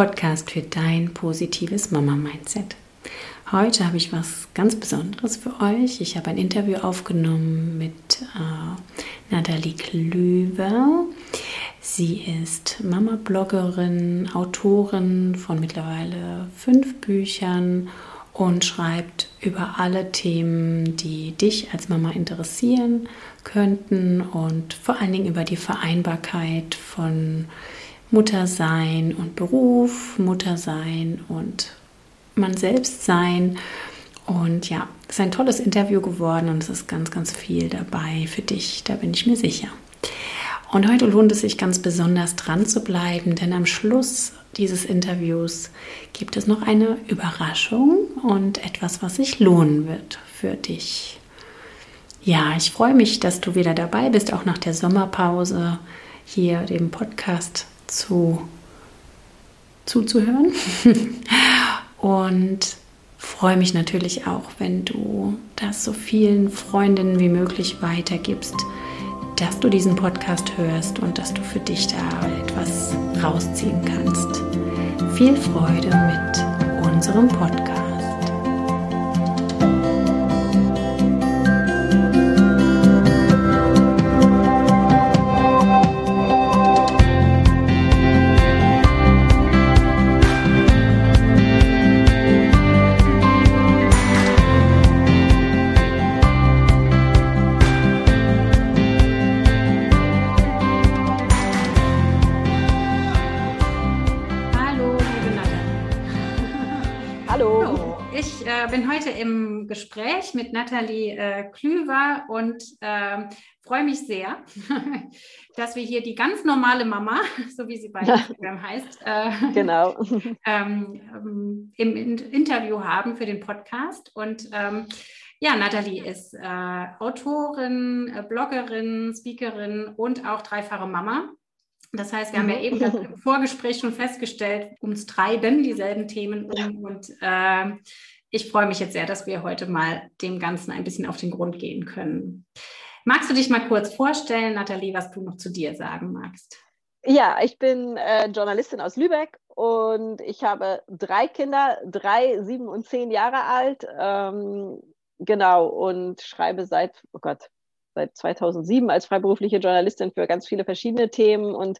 Podcast für dein positives Mama-Mindset. Heute habe ich was ganz Besonderes für euch. Ich habe ein Interview aufgenommen mit äh, Nathalie Klüver. Sie ist Mama-Bloggerin, Autorin von mittlerweile fünf Büchern und schreibt über alle Themen, die dich als Mama interessieren könnten und vor allen Dingen über die Vereinbarkeit von Muttersein und Beruf, Muttersein und man selbst sein. Und ja, es ist ein tolles Interview geworden und es ist ganz, ganz viel dabei für dich, da bin ich mir sicher. Und heute lohnt es sich ganz besonders dran zu bleiben, denn am Schluss dieses Interviews gibt es noch eine Überraschung und etwas, was sich lohnen wird für dich. Ja, ich freue mich, dass du wieder dabei bist, auch nach der Sommerpause hier dem Podcast zu, zuzuhören. und freue mich natürlich auch, wenn du das so vielen Freundinnen wie möglich weitergibst dass du diesen Podcast hörst und dass du für dich da etwas rausziehen kannst. Viel Freude mit unserem Podcast. Gespräch mit Nathalie äh, Klüver und äh, freue mich sehr, dass wir hier die ganz normale Mama, so wie sie bei Instagram heißt, äh, genau. ähm, im Interview haben für den Podcast. Und ähm, ja, Nathalie ist äh, Autorin, äh, Bloggerin, Speakerin und auch dreifache Mama. Das heißt, wir haben ja mhm. eben im Vorgespräch schon festgestellt, uns treiben dieselben Themen um und äh, ich freue mich jetzt sehr, dass wir heute mal dem Ganzen ein bisschen auf den Grund gehen können. Magst du dich mal kurz vorstellen, Nathalie, was du noch zu dir sagen magst? Ja, ich bin äh, Journalistin aus Lübeck und ich habe drei Kinder, drei, sieben und zehn Jahre alt. Ähm, genau, und schreibe seit, oh Gott, seit 2007 als freiberufliche Journalistin für ganz viele verschiedene Themen und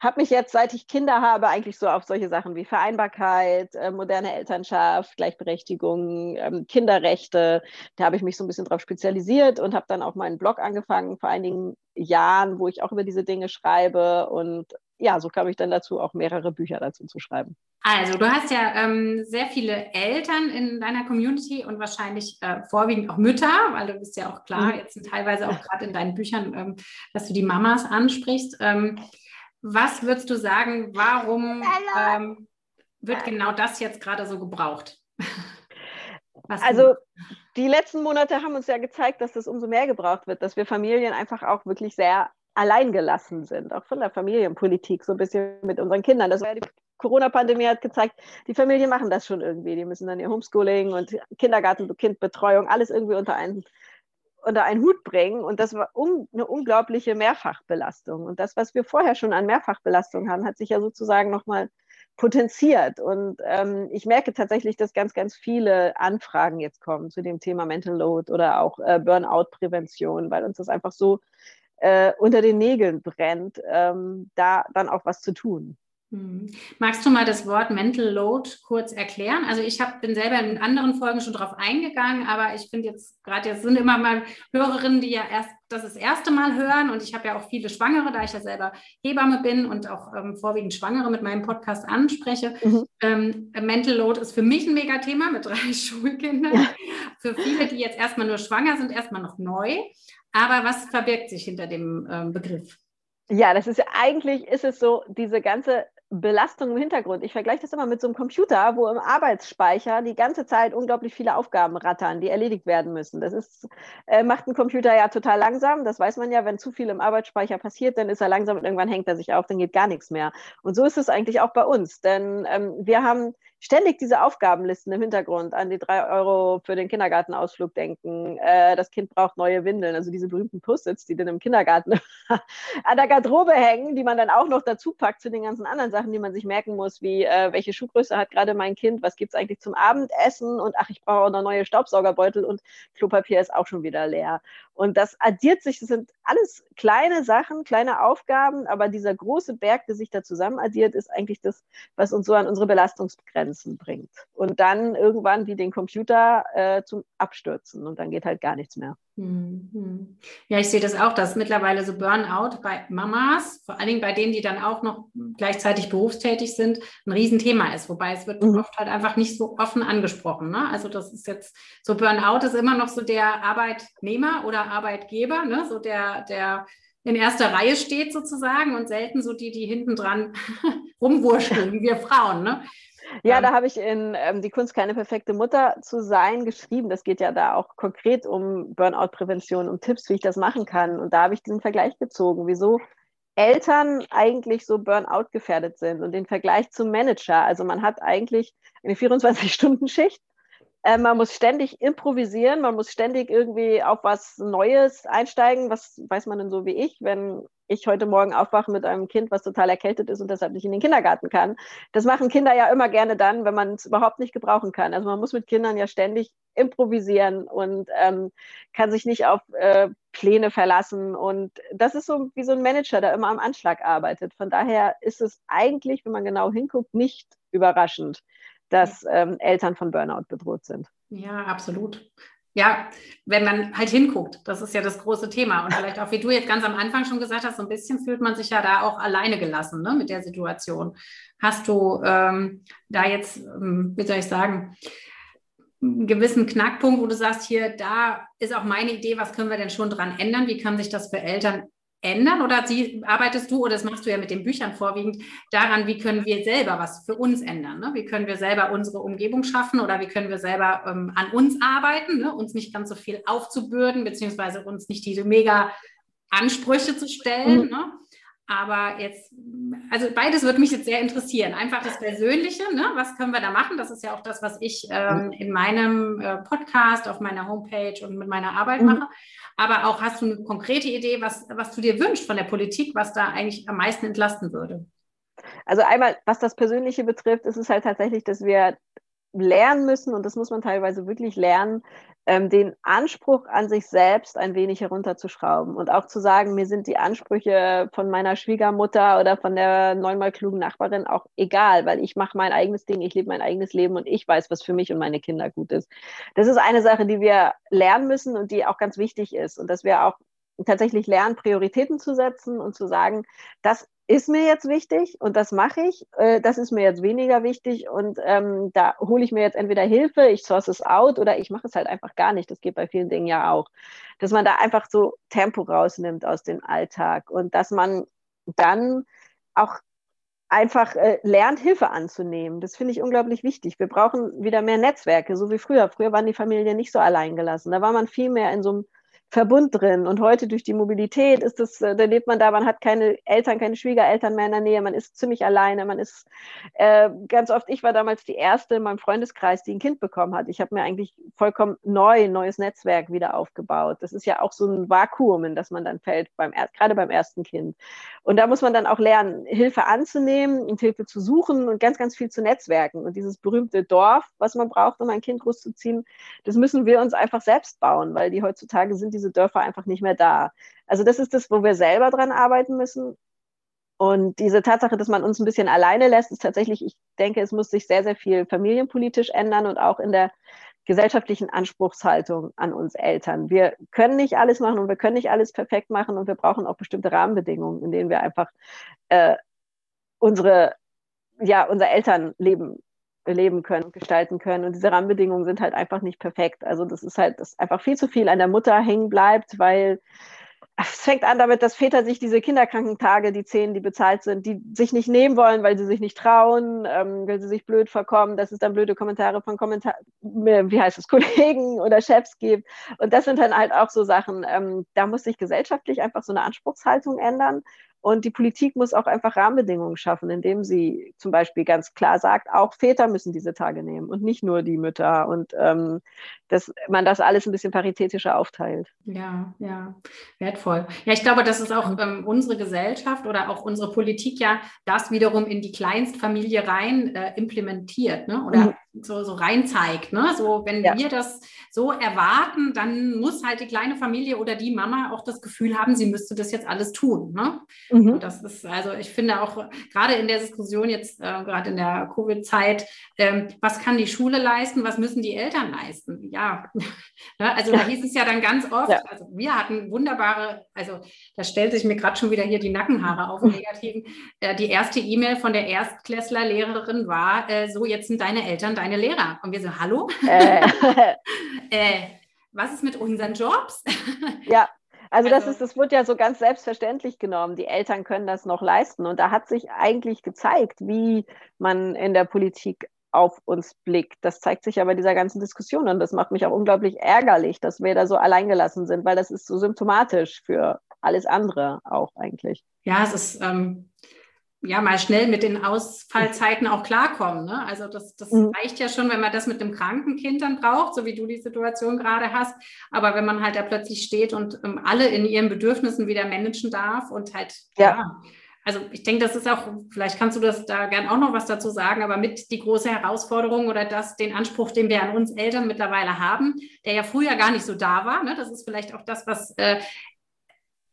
habe mich jetzt, seit ich Kinder habe, eigentlich so auf solche Sachen wie Vereinbarkeit, äh, moderne Elternschaft, Gleichberechtigung, ähm, Kinderrechte, da habe ich mich so ein bisschen drauf spezialisiert und habe dann auch meinen Blog angefangen vor einigen Jahren, wo ich auch über diese Dinge schreibe und ja, so kam ich dann dazu, auch mehrere Bücher dazu zu schreiben. Also, du hast ja ähm, sehr viele Eltern in deiner Community und wahrscheinlich äh, vorwiegend auch Mütter, weil du bist ja auch klar, mhm. jetzt teilweise auch gerade in deinen Büchern, ähm, dass du die Mamas ansprichst. Ähm, was würdest du sagen, warum ähm, wird genau das jetzt gerade so gebraucht? also, die letzten Monate haben uns ja gezeigt, dass das umso mehr gebraucht wird, dass wir Familien einfach auch wirklich sehr alleingelassen sind, auch von der Familienpolitik, so ein bisschen mit unseren Kindern. Das war die Corona-Pandemie hat gezeigt, die Familien machen das schon irgendwie. Die müssen dann ihr Homeschooling und Kindergarten, Kindbetreuung, alles irgendwie unter einen, unter einen Hut bringen. Und das war un, eine unglaubliche Mehrfachbelastung. Und das, was wir vorher schon an Mehrfachbelastung haben, hat sich ja sozusagen nochmal potenziert. Und ähm, ich merke tatsächlich, dass ganz, ganz viele Anfragen jetzt kommen zu dem Thema Mental Load oder auch äh, Burnout-Prävention, weil uns das einfach so äh, unter den Nägeln brennt, ähm, da dann auch was zu tun. Hm. Magst du mal das Wort Mental Load kurz erklären? Also ich hab, bin selber in anderen Folgen schon drauf eingegangen, aber ich finde jetzt gerade jetzt sind immer mal Hörerinnen, die ja erst das, das erste Mal hören und ich habe ja auch viele Schwangere, da ich ja selber Hebamme bin und auch ähm, vorwiegend Schwangere mit meinem Podcast anspreche. Mhm. Ähm, Mental Load ist für mich ein Megathema mit drei Schulkindern. Ja. Für viele, die jetzt erstmal nur schwanger sind, erstmal noch neu. Aber was verbirgt sich hinter dem ähm, Begriff? Ja, das ist ja eigentlich ist es so, diese ganze Belastung im Hintergrund. Ich vergleiche das immer mit so einem Computer, wo im Arbeitsspeicher die ganze Zeit unglaublich viele Aufgaben rattern, die erledigt werden müssen. Das ist, äh, macht ein Computer ja total langsam. Das weiß man ja, wenn zu viel im Arbeitsspeicher passiert, dann ist er langsam und irgendwann hängt er sich auf, dann geht gar nichts mehr. Und so ist es eigentlich auch bei uns, denn ähm, wir haben ständig diese Aufgabenlisten im Hintergrund an die drei Euro für den Kindergartenausflug denken. Äh, das Kind braucht neue Windeln, also diese berühmten Post-its, die dann im Kindergarten an der Garderobe hängen, die man dann auch noch dazu packt zu den ganzen anderen Sachen, die man sich merken muss, wie äh, welche Schuhgröße hat gerade mein Kind, was gibt es eigentlich zum Abendessen und ach, ich brauche auch noch neue Staubsaugerbeutel und Klopapier ist auch schon wieder leer. Und das addiert sich, das sind alles kleine Sachen, kleine Aufgaben, aber dieser große Berg, der sich da zusammen addiert, ist eigentlich das, was uns so an unsere Belastungsgrenzen bringt. Und dann irgendwann wie den Computer äh, zum Abstürzen und dann geht halt gar nichts mehr. Mhm. Ja, ich sehe das auch, dass mittlerweile so Burnout bei Mamas, vor allen Dingen bei denen, die dann auch noch gleichzeitig berufstätig sind, ein Riesenthema ist. Wobei es wird mhm. oft halt einfach nicht so offen angesprochen. Ne? Also das ist jetzt so Burnout ist immer noch so der Arbeitnehmer oder Arbeitgeber, ne? so der, der in erster Reihe steht sozusagen und selten so die, die hinten dran rumwurschteln, wir Frauen. Ne? Ja, da habe ich in ähm, Die Kunst, keine perfekte Mutter zu sein geschrieben. Das geht ja da auch konkret um Burnout-Prävention, um Tipps, wie ich das machen kann. Und da habe ich diesen Vergleich gezogen, wieso Eltern eigentlich so Burnout gefährdet sind und den Vergleich zum Manager. Also man hat eigentlich eine 24-Stunden-Schicht. Äh, man muss ständig improvisieren, man muss ständig irgendwie auf was Neues einsteigen. Was weiß man denn so wie ich, wenn ich heute Morgen aufwache mit einem Kind, was total erkältet ist und deshalb nicht in den Kindergarten kann. Das machen Kinder ja immer gerne dann, wenn man es überhaupt nicht gebrauchen kann. Also man muss mit Kindern ja ständig improvisieren und ähm, kann sich nicht auf äh, Pläne verlassen. Und das ist so wie so ein Manager, der immer am Anschlag arbeitet. Von daher ist es eigentlich, wenn man genau hinguckt, nicht überraschend, dass ähm, Eltern von Burnout bedroht sind. Ja, absolut ja, wenn man halt hinguckt, das ist ja das große Thema. Und vielleicht auch, wie du jetzt ganz am Anfang schon gesagt hast, so ein bisschen fühlt man sich ja da auch alleine gelassen ne, mit der Situation. Hast du ähm, da jetzt, ähm, wie soll ich sagen, einen gewissen Knackpunkt, wo du sagst, hier, da ist auch meine Idee, was können wir denn schon dran ändern? Wie kann sich das für Eltern ändern oder sie, arbeitest du, oder das machst du ja mit den Büchern vorwiegend, daran, wie können wir selber was für uns ändern? Ne? Wie können wir selber unsere Umgebung schaffen oder wie können wir selber ähm, an uns arbeiten, ne? uns nicht ganz so viel aufzubürden, beziehungsweise uns nicht diese mega Ansprüche zu stellen. Mhm. Ne? Aber jetzt, also beides würde mich jetzt sehr interessieren. Einfach das Persönliche, ne? was können wir da machen? Das ist ja auch das, was ich ähm, mhm. in meinem äh, Podcast, auf meiner Homepage und mit meiner Arbeit mhm. Aber auch hast du eine konkrete Idee, was, was du dir wünschst von der Politik, was da eigentlich am meisten entlasten würde? Also einmal, was das Persönliche betrifft, ist es halt tatsächlich, dass wir lernen müssen, und das muss man teilweise wirklich lernen, ähm, den Anspruch an sich selbst ein wenig herunterzuschrauben und auch zu sagen, mir sind die Ansprüche von meiner Schwiegermutter oder von der neunmal klugen Nachbarin auch egal, weil ich mache mein eigenes Ding, ich lebe mein eigenes Leben und ich weiß, was für mich und meine Kinder gut ist. Das ist eine Sache, die wir lernen müssen und die auch ganz wichtig ist und dass wir auch tatsächlich lernen, Prioritäten zu setzen und zu sagen, das ist mir jetzt wichtig und das mache ich, äh, das ist mir jetzt weniger wichtig und ähm, da hole ich mir jetzt entweder Hilfe, ich source es out oder ich mache es halt einfach gar nicht. Das geht bei vielen Dingen ja auch. Dass man da einfach so Tempo rausnimmt aus dem Alltag und dass man dann auch einfach äh, lernt, Hilfe anzunehmen. Das finde ich unglaublich wichtig. Wir brauchen wieder mehr Netzwerke, so wie früher. Früher waren die Familien nicht so alleingelassen. Da war man viel mehr in so einem Verbund drin. Und heute durch die Mobilität ist es, äh, da lebt man da, man hat keine Eltern, keine Schwiegereltern mehr in der Nähe, man ist ziemlich alleine, man ist äh, ganz oft, ich war damals die erste in meinem Freundeskreis, die ein Kind bekommen hat. Ich habe mir eigentlich vollkommen neu, neues Netzwerk wieder aufgebaut. Das ist ja auch so ein Vakuum, in das man dann fällt, beim, gerade beim ersten Kind. Und da muss man dann auch lernen, Hilfe anzunehmen und Hilfe zu suchen und ganz, ganz viel zu netzwerken. Und dieses berühmte Dorf, was man braucht, um ein Kind großzuziehen, das müssen wir uns einfach selbst bauen, weil die heutzutage sind die diese Dörfer einfach nicht mehr da. Also das ist das, wo wir selber dran arbeiten müssen. Und diese Tatsache, dass man uns ein bisschen alleine lässt, ist tatsächlich, ich denke, es muss sich sehr, sehr viel familienpolitisch ändern und auch in der gesellschaftlichen Anspruchshaltung an uns Eltern. Wir können nicht alles machen und wir können nicht alles perfekt machen und wir brauchen auch bestimmte Rahmenbedingungen, in denen wir einfach äh, unsere, ja, unser Elternleben leben können, gestalten können. Und diese Rahmenbedingungen sind halt einfach nicht perfekt. Also das ist halt, dass einfach viel zu viel an der Mutter hängen bleibt, weil es fängt an damit, dass Väter sich diese Kinderkrankentage, die zehn, die bezahlt sind, die sich nicht nehmen wollen, weil sie sich nicht trauen, ähm, weil sie sich blöd vorkommen, dass es dann blöde Kommentare von Kommentar wie heißt es, Kollegen oder Chefs gibt. Und das sind dann halt auch so Sachen, ähm, da muss sich gesellschaftlich einfach so eine Anspruchshaltung ändern. Und die Politik muss auch einfach Rahmenbedingungen schaffen, indem sie zum Beispiel ganz klar sagt, auch Väter müssen diese Tage nehmen und nicht nur die Mütter. Und ähm, dass man das alles ein bisschen paritätischer aufteilt. Ja, ja, wertvoll. Ja, ich glaube, das ist auch ähm, unsere Gesellschaft oder auch unsere Politik ja das wiederum in die Kleinstfamilie rein äh, implementiert ne? oder mhm. So, so rein zeigt. Ne? So, wenn ja. wir das so erwarten, dann muss halt die kleine Familie oder die Mama auch das Gefühl haben, sie müsste das jetzt alles tun. Ne? Mhm. das ist, also ich finde auch gerade in der Diskussion jetzt, äh, gerade in der Covid-Zeit, ähm, was kann die Schule leisten, was müssen die Eltern leisten? Ja, ne, also da hieß es ja dann ganz oft, ja. also wir hatten wunderbare, also da stellt sich mir gerade schon wieder hier die Nackenhaare auf, negativen. Äh, die erste E-Mail von der Erstklässler-Lehrerin war, äh, so jetzt sind deine Eltern deine Lehrer. Und wir so, hallo? Äh. äh was ist mit unseren Jobs? Ja. Also, das also ist, das wird ja so ganz selbstverständlich genommen. Die Eltern können das noch leisten. Und da hat sich eigentlich gezeigt, wie man in der Politik auf uns blickt. Das zeigt sich aber dieser ganzen Diskussion und das macht mich auch unglaublich ärgerlich, dass wir da so alleingelassen sind, weil das ist so symptomatisch für alles andere auch eigentlich. Ja, es ist ähm, ja mal schnell mit den Ausfallzeiten auch klarkommen. Ne? Also das, das mhm. reicht ja schon, wenn man das mit dem kranken Kind dann braucht, so wie du die Situation gerade hast. Aber wenn man halt da plötzlich steht und ähm, alle in ihren Bedürfnissen wieder managen darf und halt ja, ja also ich denke, das ist auch, vielleicht kannst du das da gern auch noch was dazu sagen, aber mit die große Herausforderung oder das, den Anspruch, den wir an uns Eltern mittlerweile haben, der ja früher gar nicht so da war. Ne? Das ist vielleicht auch das, was äh,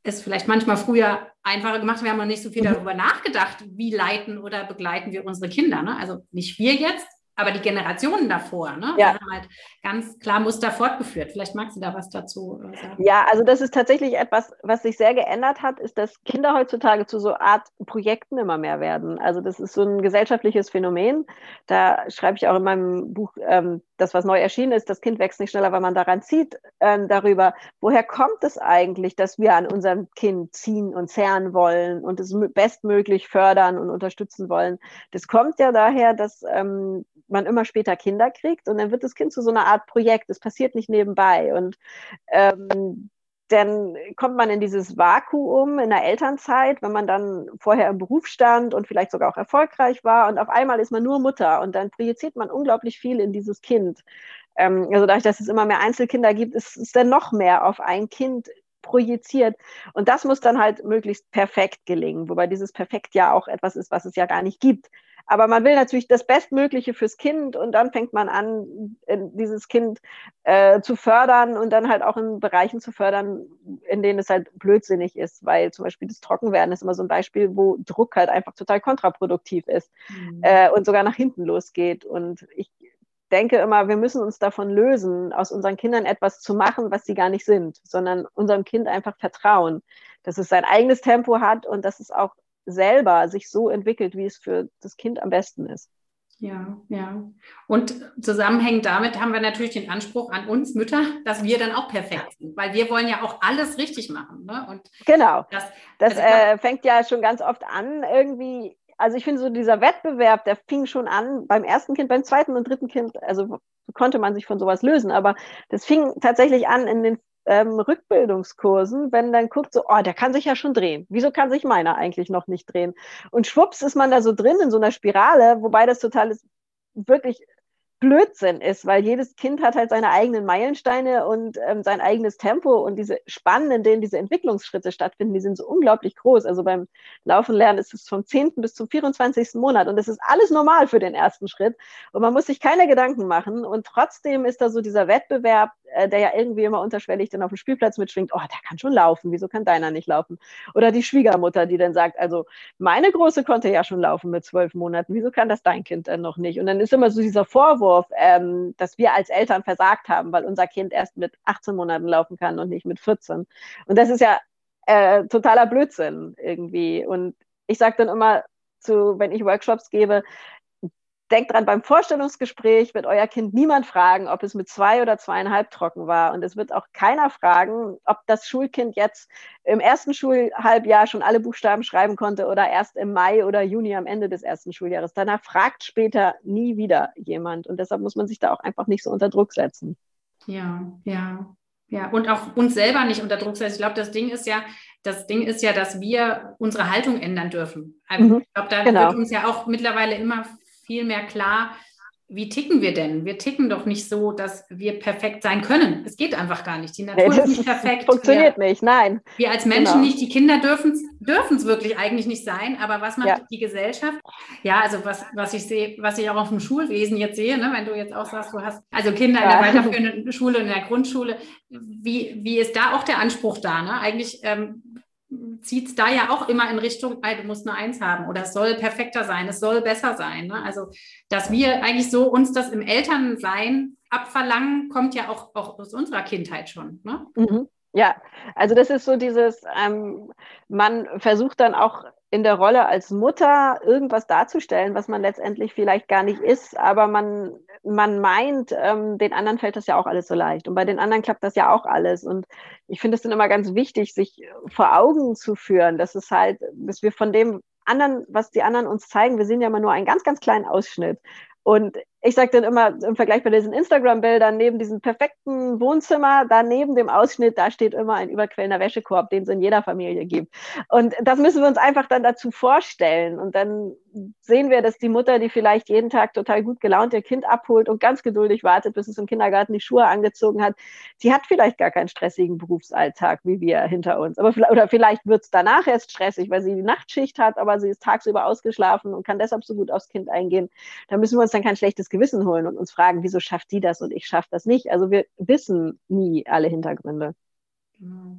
es vielleicht manchmal früher einfacher gemacht. Wir haben noch nicht so viel mhm. darüber nachgedacht, wie leiten oder begleiten wir unsere Kinder. Ne? Also nicht wir jetzt, aber die Generationen davor, ne? Ja. haben halt ganz klar Muster fortgeführt. Vielleicht magst du da was dazu äh, sagen. Ja, also das ist tatsächlich etwas, was sich sehr geändert hat, ist, dass Kinder heutzutage zu so Art Projekten immer mehr werden. Also das ist so ein gesellschaftliches Phänomen. Da schreibe ich auch in meinem Buch, ähm, das, was neu erschienen ist, das Kind wächst nicht schneller, weil man daran zieht, ähm, darüber, woher kommt es eigentlich, dass wir an unserem Kind ziehen und zerren wollen und es bestmöglich fördern und unterstützen wollen. Das kommt ja daher, dass ähm, man immer später Kinder kriegt und dann wird das Kind zu so einer Art Projekt. Es passiert nicht nebenbei. Und ähm, dann kommt man in dieses Vakuum in der Elternzeit, wenn man dann vorher im Beruf stand und vielleicht sogar auch erfolgreich war und auf einmal ist man nur Mutter und dann projiziert man unglaublich viel in dieses Kind. Ähm, also dadurch, dass es immer mehr Einzelkinder gibt, ist es dann noch mehr auf ein Kind projiziert. Und das muss dann halt möglichst perfekt gelingen, wobei dieses Perfekt ja auch etwas ist, was es ja gar nicht gibt. Aber man will natürlich das Bestmögliche fürs Kind und dann fängt man an, dieses Kind äh, zu fördern und dann halt auch in Bereichen zu fördern, in denen es halt blödsinnig ist, weil zum Beispiel das Trockenwerden ist immer so ein Beispiel, wo Druck halt einfach total kontraproduktiv ist mhm. äh, und sogar nach hinten losgeht. Und ich denke immer, wir müssen uns davon lösen, aus unseren Kindern etwas zu machen, was sie gar nicht sind, sondern unserem Kind einfach vertrauen, dass es sein eigenes Tempo hat und dass es auch selber sich so entwickelt, wie es für das Kind am besten ist. Ja, ja. Und zusammenhängend damit haben wir natürlich den Anspruch an uns Mütter, dass wir dann auch perfekt sind, weil wir wollen ja auch alles richtig machen. Ne? Und genau. Das, das also, äh, fängt ja schon ganz oft an, irgendwie. Also ich finde so dieser Wettbewerb, der fing schon an beim ersten Kind, beim zweiten und dritten Kind. Also konnte man sich von sowas lösen, aber das fing tatsächlich an in den ähm, Rückbildungskursen, wenn dann guckt, so, oh, der kann sich ja schon drehen. Wieso kann sich meiner eigentlich noch nicht drehen? Und schwupps ist man da so drin in so einer Spirale, wobei das total ist, wirklich Blödsinn ist, weil jedes Kind hat halt seine eigenen Meilensteine und ähm, sein eigenes Tempo und diese Spannen, in denen diese Entwicklungsschritte stattfinden, die sind so unglaublich groß. Also beim Laufen lernen ist es vom 10. bis zum 24. Monat und das ist alles normal für den ersten Schritt und man muss sich keine Gedanken machen und trotzdem ist da so dieser Wettbewerb, der ja irgendwie immer unterschwellig dann auf dem Spielplatz mitschwingt, oh, der kann schon laufen, wieso kann deiner nicht laufen? Oder die Schwiegermutter, die dann sagt, also meine Große konnte ja schon laufen mit zwölf Monaten, wieso kann das dein Kind dann noch nicht? Und dann ist immer so dieser Vorwurf, ähm, dass wir als Eltern versagt haben, weil unser Kind erst mit 18 Monaten laufen kann und nicht mit 14. Und das ist ja äh, totaler Blödsinn irgendwie. Und ich sage dann immer zu, wenn ich Workshops gebe, denkt dran, beim Vorstellungsgespräch wird euer Kind niemand fragen, ob es mit zwei oder zweieinhalb trocken war. Und es wird auch keiner fragen, ob das Schulkind jetzt im ersten Schulhalbjahr schon alle Buchstaben schreiben konnte oder erst im Mai oder Juni am Ende des ersten Schuljahres. Danach fragt später nie wieder jemand. Und deshalb muss man sich da auch einfach nicht so unter Druck setzen. Ja, ja. Ja, und auch uns selber nicht unter Druck setzen. Ich glaube, das Ding ist ja, das Ding ist ja, dass wir unsere Haltung ändern dürfen. Also mhm, ich glaube, da genau. wird uns ja auch mittlerweile immer viel mehr klar, wie ticken wir denn? Wir ticken doch nicht so, dass wir perfekt sein können. Es geht einfach gar nicht. Die Natur nee, ist nicht perfekt. Funktioniert wir, nicht, nein. Wir als Menschen genau. nicht, die Kinder dürfen es wirklich eigentlich nicht sein. Aber was macht ja. die Gesellschaft? Ja, also was, was ich sehe, was ich auch auf dem Schulwesen jetzt sehe, ne, wenn du jetzt auch sagst, du hast also Kinder ja. in der weiterführenden Schule, in der Grundschule, wie, wie ist da auch der Anspruch da? Ne? Eigentlich ähm, zieht es da ja auch immer in Richtung, du musst eine Eins haben oder es soll perfekter sein, es soll besser sein. Ne? Also, dass wir eigentlich so uns das im Elternsein abverlangen, kommt ja auch, auch aus unserer Kindheit schon. Ne? Mhm. Ja, also das ist so dieses, ähm, man versucht dann auch in der Rolle als Mutter irgendwas darzustellen, was man letztendlich vielleicht gar nicht ist, aber man, man meint, ähm, den anderen fällt das ja auch alles so leicht. Und bei den anderen klappt das ja auch alles. Und ich finde es dann immer ganz wichtig, sich vor Augen zu führen, dass es halt, dass wir von dem anderen, was die anderen uns zeigen, wir sehen ja immer nur einen ganz, ganz kleinen Ausschnitt. Und ich sage dann immer im Vergleich bei diesen Instagram-Bildern, neben diesem perfekten Wohnzimmer, da neben dem Ausschnitt, da steht immer ein überquellender Wäschekorb, den es in jeder Familie gibt. Und das müssen wir uns einfach dann dazu vorstellen. Und dann sehen wir, dass die Mutter, die vielleicht jeden Tag total gut gelaunt ihr Kind abholt und ganz geduldig wartet, bis es im Kindergarten die Schuhe angezogen hat, die hat vielleicht gar keinen stressigen Berufsalltag wie wir hinter uns. Aber oder vielleicht wird es danach erst stressig, weil sie die Nachtschicht hat, aber sie ist tagsüber ausgeschlafen und kann deshalb so gut aufs Kind eingehen. Da müssen wir uns dann kein schlechtes Gewissen holen und uns fragen, wieso schafft die das und ich schaffe das nicht. Also wir wissen nie alle Hintergründe. Genau.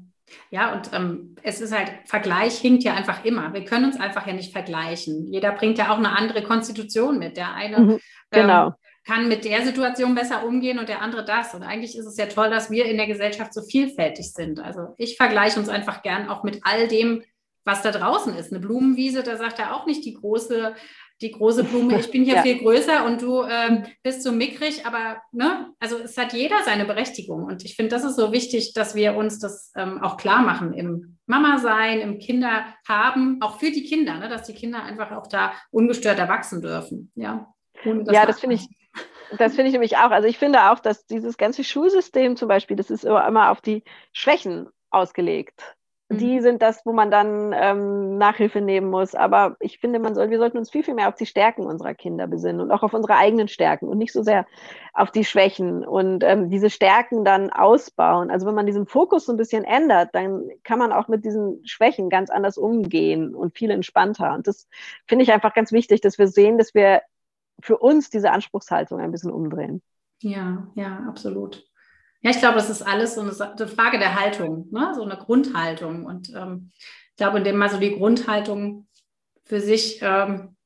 Ja, und ähm, es ist halt, Vergleich hinkt ja einfach immer. Wir können uns einfach ja nicht vergleichen. Jeder bringt ja auch eine andere Konstitution mit. Der eine mhm, genau. ähm, kann mit der Situation besser umgehen und der andere das. Und eigentlich ist es ja toll, dass wir in der Gesellschaft so vielfältig sind. Also ich vergleiche uns einfach gern auch mit all dem, was da draußen ist. Eine Blumenwiese, da sagt er auch nicht die große die große Blume, ich bin hier ja. viel größer und du ähm, bist so mickrig, aber ne, also es hat jeder seine Berechtigung. Und ich finde, das ist so wichtig, dass wir uns das ähm, auch klar machen im Mama sein, im Kinder haben, auch für die Kinder, ne, dass die Kinder einfach auch da ungestört erwachsen dürfen. Ja, das ja das finde ich. Das finde ich nämlich auch. Also ich finde auch, dass dieses ganze Schulsystem zum Beispiel, das ist immer auf die Schwächen ausgelegt die mhm. sind das, wo man dann ähm, Nachhilfe nehmen muss. Aber ich finde, man soll, wir sollten uns viel, viel mehr auf die Stärken unserer Kinder besinnen und auch auf unsere eigenen Stärken und nicht so sehr auf die Schwächen und ähm, diese Stärken dann ausbauen. Also wenn man diesen Fokus so ein bisschen ändert, dann kann man auch mit diesen Schwächen ganz anders umgehen und viel entspannter. Und das finde ich einfach ganz wichtig, dass wir sehen, dass wir für uns diese Anspruchshaltung ein bisschen umdrehen. Ja, ja, absolut. Ja, ich glaube, das ist alles so eine, eine Frage der Haltung, ne? so eine Grundhaltung. Und ähm, ich glaube, indem man so die Grundhaltung für sich ähm,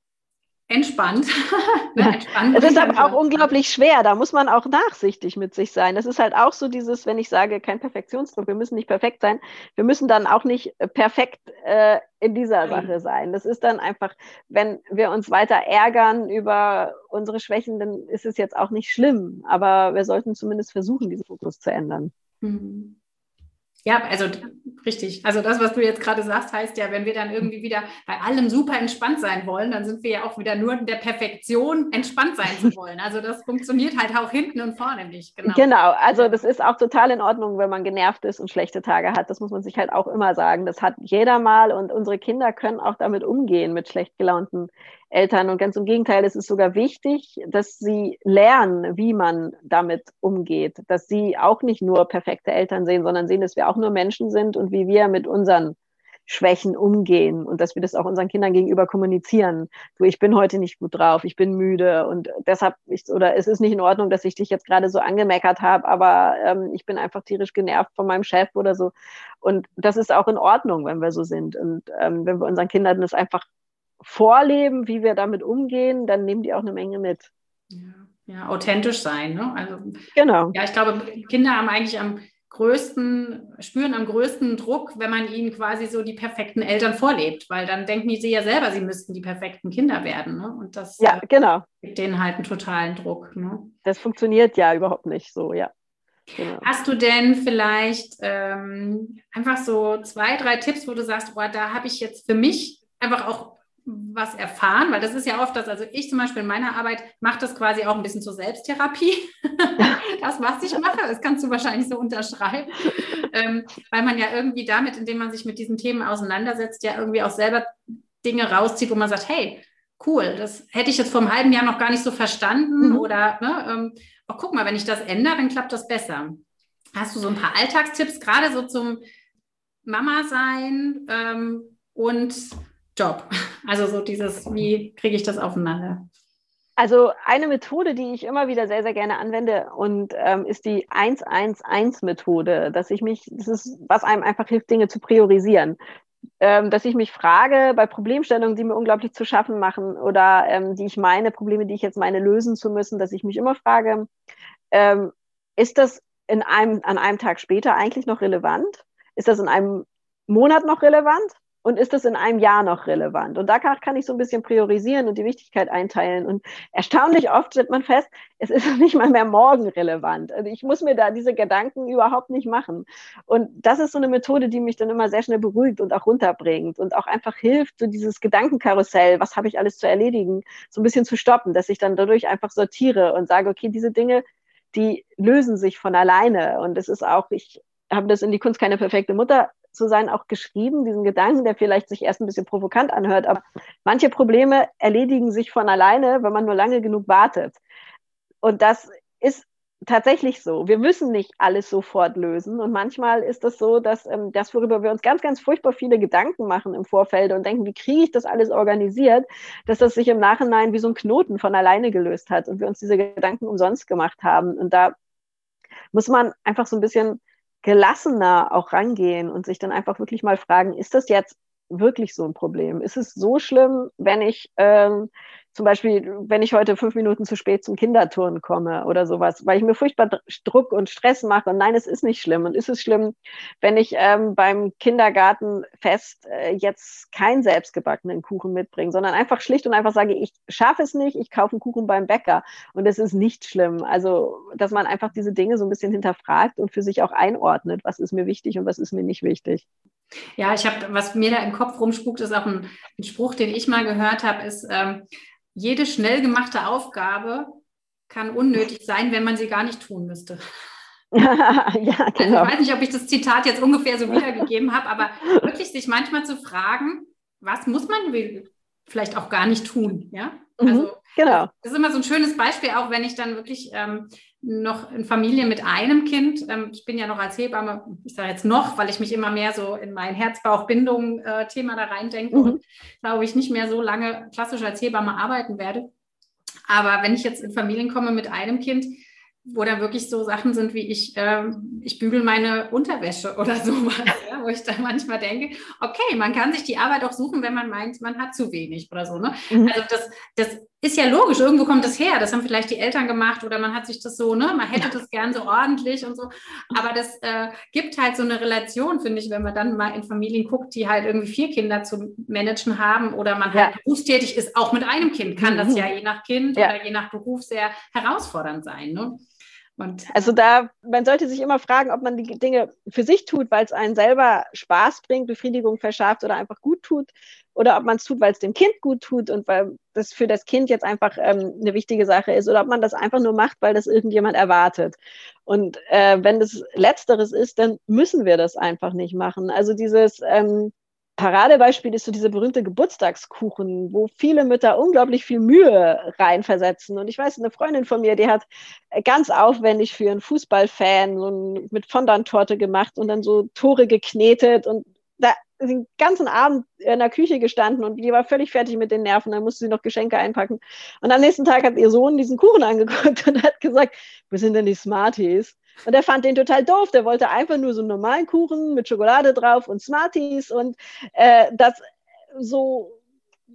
entspannt. ne, entspannt es ist aber auch unglaublich schwer. Da muss man auch nachsichtig mit sich sein. Das ist halt auch so dieses, wenn ich sage, kein Perfektionsdruck, wir müssen nicht perfekt sein. Wir müssen dann auch nicht äh, perfekt äh, in dieser Sache sein. Das ist dann einfach, wenn wir uns weiter ärgern über unsere Schwächen, dann ist es jetzt auch nicht schlimm. Aber wir sollten zumindest versuchen, diesen Fokus zu ändern. Mhm. Ja, also richtig. Also das, was du jetzt gerade sagst, heißt ja, wenn wir dann irgendwie wieder bei allem super entspannt sein wollen, dann sind wir ja auch wieder nur in der Perfektion entspannt sein zu wollen. Also das funktioniert halt auch hinten und vorne nicht. Genau. genau. Also das ist auch total in Ordnung, wenn man genervt ist und schlechte Tage hat. Das muss man sich halt auch immer sagen. Das hat jeder mal und unsere Kinder können auch damit umgehen mit schlecht gelaunten Eltern. Und ganz im Gegenteil, es ist sogar wichtig, dass sie lernen, wie man damit umgeht, dass sie auch nicht nur perfekte Eltern sehen, sondern sehen, dass wir auch nur Menschen sind und wie wir mit unseren Schwächen umgehen und dass wir das auch unseren Kindern gegenüber kommunizieren. Du, ich bin heute nicht gut drauf, ich bin müde und deshalb, ich, oder es ist nicht in Ordnung, dass ich dich jetzt gerade so angemeckert habe, aber ähm, ich bin einfach tierisch genervt von meinem Chef oder so. Und das ist auch in Ordnung, wenn wir so sind. Und ähm, wenn wir unseren Kindern das einfach vorleben, wie wir damit umgehen, dann nehmen die auch eine Menge mit. Ja, ja authentisch sein. Ne? Also, genau. Ja, ich glaube, Kinder haben eigentlich am größten, spüren am größten Druck, wenn man ihnen quasi so die perfekten Eltern vorlebt, weil dann denken die sie ja selber, sie müssten die perfekten Kinder werden. Ne? Und das ja, äh, genau. gibt denen halt einen totalen Druck. Ne? Das funktioniert ja überhaupt nicht so, ja. Genau. Hast du denn vielleicht ähm, einfach so zwei, drei Tipps, wo du sagst, boah, da habe ich jetzt für mich einfach auch was erfahren, weil das ist ja oft das, also ich zum Beispiel in meiner Arbeit mache das quasi auch ein bisschen zur Selbsttherapie. das, was ich mache, das kannst du wahrscheinlich so unterschreiben, ähm, weil man ja irgendwie damit, indem man sich mit diesen Themen auseinandersetzt, ja irgendwie auch selber Dinge rauszieht, wo man sagt, hey, cool, das hätte ich jetzt vor einem halben Jahr noch gar nicht so verstanden mhm. oder, ne, ähm, oh, guck mal, wenn ich das ändere, dann klappt das besser. Hast du so ein paar Alltagstipps, gerade so zum Mama sein ähm, und Job? Also so dieses, wie kriege ich das aufeinander? Also eine Methode, die ich immer wieder sehr, sehr gerne anwende und ähm, ist die 111-Methode, dass ich mich, das ist, was einem einfach hilft, Dinge zu priorisieren. Ähm, dass ich mich frage bei Problemstellungen, die mir unglaublich zu schaffen machen oder ähm, die ich meine, Probleme, die ich jetzt meine, lösen zu müssen, dass ich mich immer frage, ähm, ist das in einem, an einem Tag später eigentlich noch relevant? Ist das in einem Monat noch relevant? Und ist das in einem Jahr noch relevant? Und da kann, ich so ein bisschen priorisieren und die Wichtigkeit einteilen. Und erstaunlich oft stellt man fest, es ist nicht mal mehr morgen relevant. Also ich muss mir da diese Gedanken überhaupt nicht machen. Und das ist so eine Methode, die mich dann immer sehr schnell beruhigt und auch runterbringt und auch einfach hilft, so dieses Gedankenkarussell, was habe ich alles zu erledigen, so ein bisschen zu stoppen, dass ich dann dadurch einfach sortiere und sage, okay, diese Dinge, die lösen sich von alleine. Und es ist auch, ich habe das in die Kunst keine perfekte Mutter zu sein auch geschrieben, diesen Gedanken, der vielleicht sich erst ein bisschen provokant anhört, aber manche Probleme erledigen sich von alleine, wenn man nur lange genug wartet. Und das ist tatsächlich so. Wir müssen nicht alles sofort lösen. Und manchmal ist das so, dass ähm, das, worüber wir uns ganz, ganz furchtbar viele Gedanken machen im Vorfeld und denken, wie kriege ich das alles organisiert, dass das sich im Nachhinein wie so ein Knoten von alleine gelöst hat und wir uns diese Gedanken umsonst gemacht haben. Und da muss man einfach so ein bisschen gelassener auch rangehen und sich dann einfach wirklich mal fragen, ist das jetzt wirklich so ein Problem? Ist es so schlimm, wenn ich ähm, zum Beispiel, wenn ich heute fünf Minuten zu spät zum Kinderturnen komme oder sowas, weil ich mir furchtbar Druck und Stress mache. Und nein, es ist nicht schlimm. Und ist es schlimm, wenn ich ähm, beim Kindergartenfest äh, jetzt keinen selbstgebackenen Kuchen mitbringe, sondern einfach schlicht und einfach sage, ich schaffe es nicht, ich kaufe einen Kuchen beim Bäcker. Und es ist nicht schlimm. Also, dass man einfach diese Dinge so ein bisschen hinterfragt und für sich auch einordnet, was ist mir wichtig und was ist mir nicht wichtig. Ja, ich habe, was mir da im Kopf rumspukt, ist auch ein, ein Spruch, den ich mal gehört habe, ist, ähm, jede schnell gemachte Aufgabe kann unnötig sein, wenn man sie gar nicht tun müsste. ja, genau. Also ich weiß nicht, ob ich das Zitat jetzt ungefähr so wiedergegeben habe, aber wirklich sich manchmal zu fragen, was muss man vielleicht auch gar nicht tun, ja? Mhm, also genau. Das ist immer so ein schönes Beispiel, auch wenn ich dann wirklich ähm, noch in Familie mit einem Kind. Ähm, ich bin ja noch als Hebamme, ich sage jetzt noch, weil ich mich immer mehr so in mein Herz-Bauch-Bindung-Thema äh, da reindenke mhm. und glaube ich nicht mehr so lange klassisch als Hebamme arbeiten werde. Aber wenn ich jetzt in Familien komme mit einem Kind, wo da wirklich so Sachen sind wie ich, äh, ich bügel meine Unterwäsche oder sowas, ja, wo ich dann manchmal denke, okay, man kann sich die Arbeit auch suchen, wenn man meint, man hat zu wenig oder so. Ne? Mhm. Also das, das ist ja logisch, irgendwo kommt das her. Das haben vielleicht die Eltern gemacht oder man hat sich das so, ne, man hätte das gern so ordentlich und so. Aber das äh, gibt halt so eine Relation, finde ich, wenn man dann mal in Familien guckt, die halt irgendwie vier Kinder zu managen haben oder man ja. halt berufstätig ist, auch mit einem Kind kann das mhm. ja je nach Kind ja. oder je nach Beruf sehr herausfordernd sein. Ne? Und also da, man sollte sich immer fragen, ob man die Dinge für sich tut, weil es einen selber Spaß bringt, Befriedigung verschafft oder einfach gut tut, oder ob man es tut, weil es dem Kind gut tut und weil das für das Kind jetzt einfach ähm, eine wichtige Sache ist, oder ob man das einfach nur macht, weil das irgendjemand erwartet. Und äh, wenn das Letzteres ist, dann müssen wir das einfach nicht machen. Also dieses ähm, Paradebeispiel ist so dieser berühmte Geburtstagskuchen, wo viele Mütter unglaublich viel Mühe reinversetzen. Und ich weiß, eine Freundin von mir, die hat ganz aufwendig für einen Fußballfan so ein, mit Fondant-Torte gemacht und dann so Tore geknetet und da den ganzen Abend in der Küche gestanden und die war völlig fertig mit den Nerven. Dann musste sie noch Geschenke einpacken. Und am nächsten Tag hat ihr Sohn diesen Kuchen angeguckt und hat gesagt, wo sind denn die Smarties? Und er fand den total doof. Der wollte einfach nur so einen normalen Kuchen mit Schokolade drauf und Smarties und äh, das so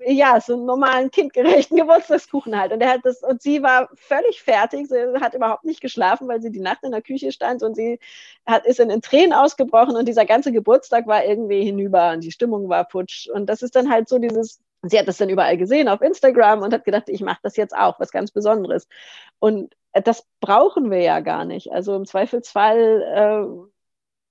ja, so einen normalen kindgerechten Geburtstagskuchen halt. Und er hat das, und sie war völlig fertig. Sie hat überhaupt nicht geschlafen, weil sie die Nacht in der Küche stand und sie hat, ist in, in Tränen ausgebrochen und dieser ganze Geburtstag war irgendwie hinüber und die Stimmung war futsch. Und das ist dann halt so dieses, sie hat das dann überall gesehen auf Instagram und hat gedacht, ich mache das jetzt auch, was ganz Besonderes. Und das brauchen wir ja gar nicht. Also im Zweifelsfall äh,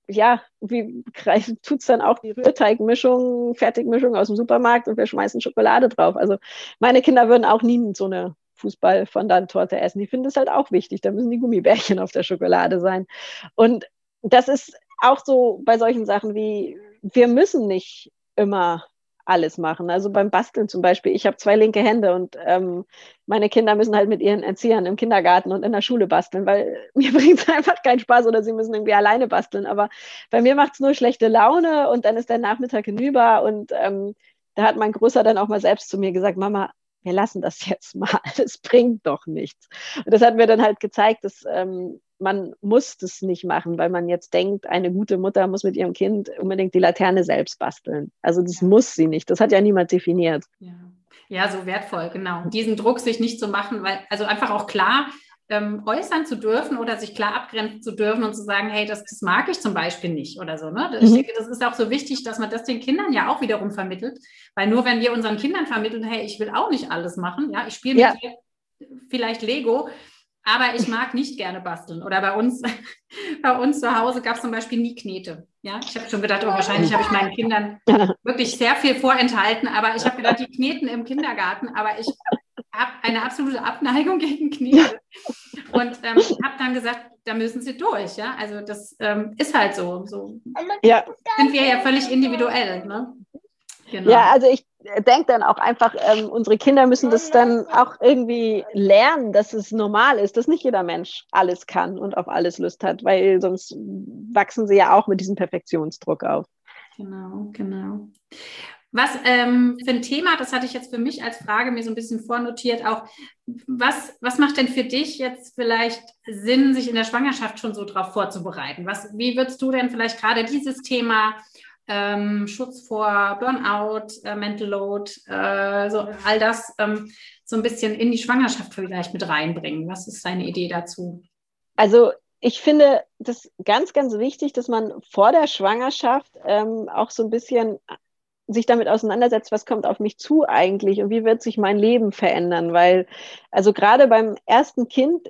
ja, wie tut es dann auch die Rührteigmischung, Fertigmischung aus dem Supermarkt und wir schmeißen Schokolade drauf. Also meine Kinder würden auch nie so eine Fußball Torte essen. Die finden es halt auch wichtig. Da müssen die Gummibärchen auf der Schokolade sein. Und das ist auch so bei solchen Sachen wie, wir müssen nicht immer alles machen. Also beim Basteln zum Beispiel. Ich habe zwei linke Hände und ähm, meine Kinder müssen halt mit ihren Erziehern im Kindergarten und in der Schule basteln, weil mir bringt es einfach keinen Spaß oder sie müssen irgendwie alleine basteln. Aber bei mir macht es nur schlechte Laune und dann ist der Nachmittag hinüber und ähm, da hat mein Großer dann auch mal selbst zu mir gesagt, Mama, wir lassen das jetzt mal, es bringt doch nichts. Und das hat mir dann halt gezeigt, dass ähm, man muss das nicht machen, weil man jetzt denkt, eine gute Mutter muss mit ihrem Kind unbedingt die Laterne selbst basteln. Also das ja. muss sie nicht. Das hat ja niemand definiert. Ja. ja, so wertvoll, genau. Diesen Druck sich nicht zu machen, weil, also einfach auch klar ähm, äußern zu dürfen oder sich klar abgrenzen zu dürfen und zu sagen, hey, das, das mag ich zum Beispiel nicht oder so. Ne? Ich mhm. denke, das ist auch so wichtig, dass man das den Kindern ja auch wiederum vermittelt, weil nur wenn wir unseren Kindern vermitteln, hey, ich will auch nicht alles machen, ja, ich spiele ja. mit dir vielleicht Lego, aber ich mag nicht gerne basteln. Oder bei uns, bei uns zu Hause gab es zum Beispiel nie Knete. Ja, ich habe schon gedacht, oh, wahrscheinlich habe ich meinen Kindern wirklich sehr viel vorenthalten, aber ich habe gedacht, die kneten im Kindergarten, aber ich habe eine absolute Abneigung gegen Knete und ähm, habe dann gesagt, da müssen sie durch. Ja, also das ähm, ist halt so. So ja. sind wir ja völlig individuell. Ne? Genau. Ja, also ich denke dann auch einfach, ähm, unsere Kinder müssen das dann auch irgendwie lernen, dass es normal ist, dass nicht jeder Mensch alles kann und auf alles Lust hat, weil sonst wachsen sie ja auch mit diesem Perfektionsdruck auf. Genau, genau. Was ähm, für ein Thema, das hatte ich jetzt für mich als Frage mir so ein bisschen vornotiert, auch was, was macht denn für dich jetzt vielleicht Sinn, sich in der Schwangerschaft schon so darauf vorzubereiten? Was, wie würdest du denn vielleicht gerade dieses Thema ähm, Schutz vor Burnout, äh, Mental Load, äh, so all das ähm, so ein bisschen in die Schwangerschaft vielleicht mit reinbringen. Was ist deine Idee dazu? Also ich finde das ganz, ganz wichtig, dass man vor der Schwangerschaft ähm, auch so ein bisschen sich damit auseinandersetzt, was kommt auf mich zu eigentlich und wie wird sich mein Leben verändern, weil also gerade beim ersten Kind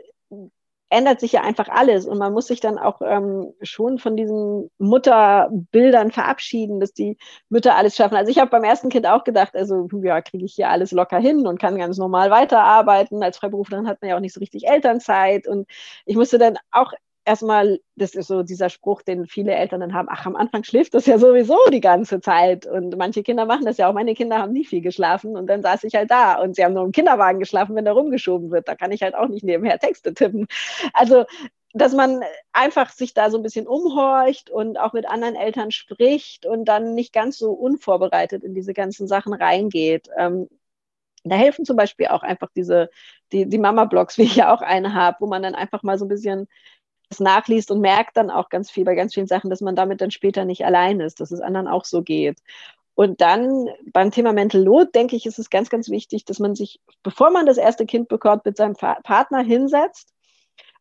ändert sich ja einfach alles und man muss sich dann auch ähm, schon von diesen Mutterbildern verabschieden, dass die Mütter alles schaffen. Also ich habe beim ersten Kind auch gedacht, also ja, kriege ich hier alles locker hin und kann ganz normal weiterarbeiten. Als Freiberuflerin hat man ja auch nicht so richtig Elternzeit und ich musste dann auch erstmal, das ist so dieser Spruch, den viele Eltern dann haben, ach, am Anfang schläft das ja sowieso die ganze Zeit. Und manche Kinder machen das ja auch. Meine Kinder haben nie viel geschlafen und dann saß ich halt da und sie haben nur im Kinderwagen geschlafen, wenn da rumgeschoben wird. Da kann ich halt auch nicht nebenher Texte tippen. Also dass man einfach sich da so ein bisschen umhorcht und auch mit anderen Eltern spricht und dann nicht ganz so unvorbereitet in diese ganzen Sachen reingeht. Ähm, da helfen zum Beispiel auch einfach diese, die, die Mama-Blogs, wie ich ja auch eine habe, wo man dann einfach mal so ein bisschen das nachliest und merkt dann auch ganz viel bei ganz vielen Sachen, dass man damit dann später nicht allein ist, dass es anderen auch so geht. Und dann beim Thema Mental Load, denke ich, ist es ganz, ganz wichtig, dass man sich, bevor man das erste Kind bekommt, mit seinem Partner hinsetzt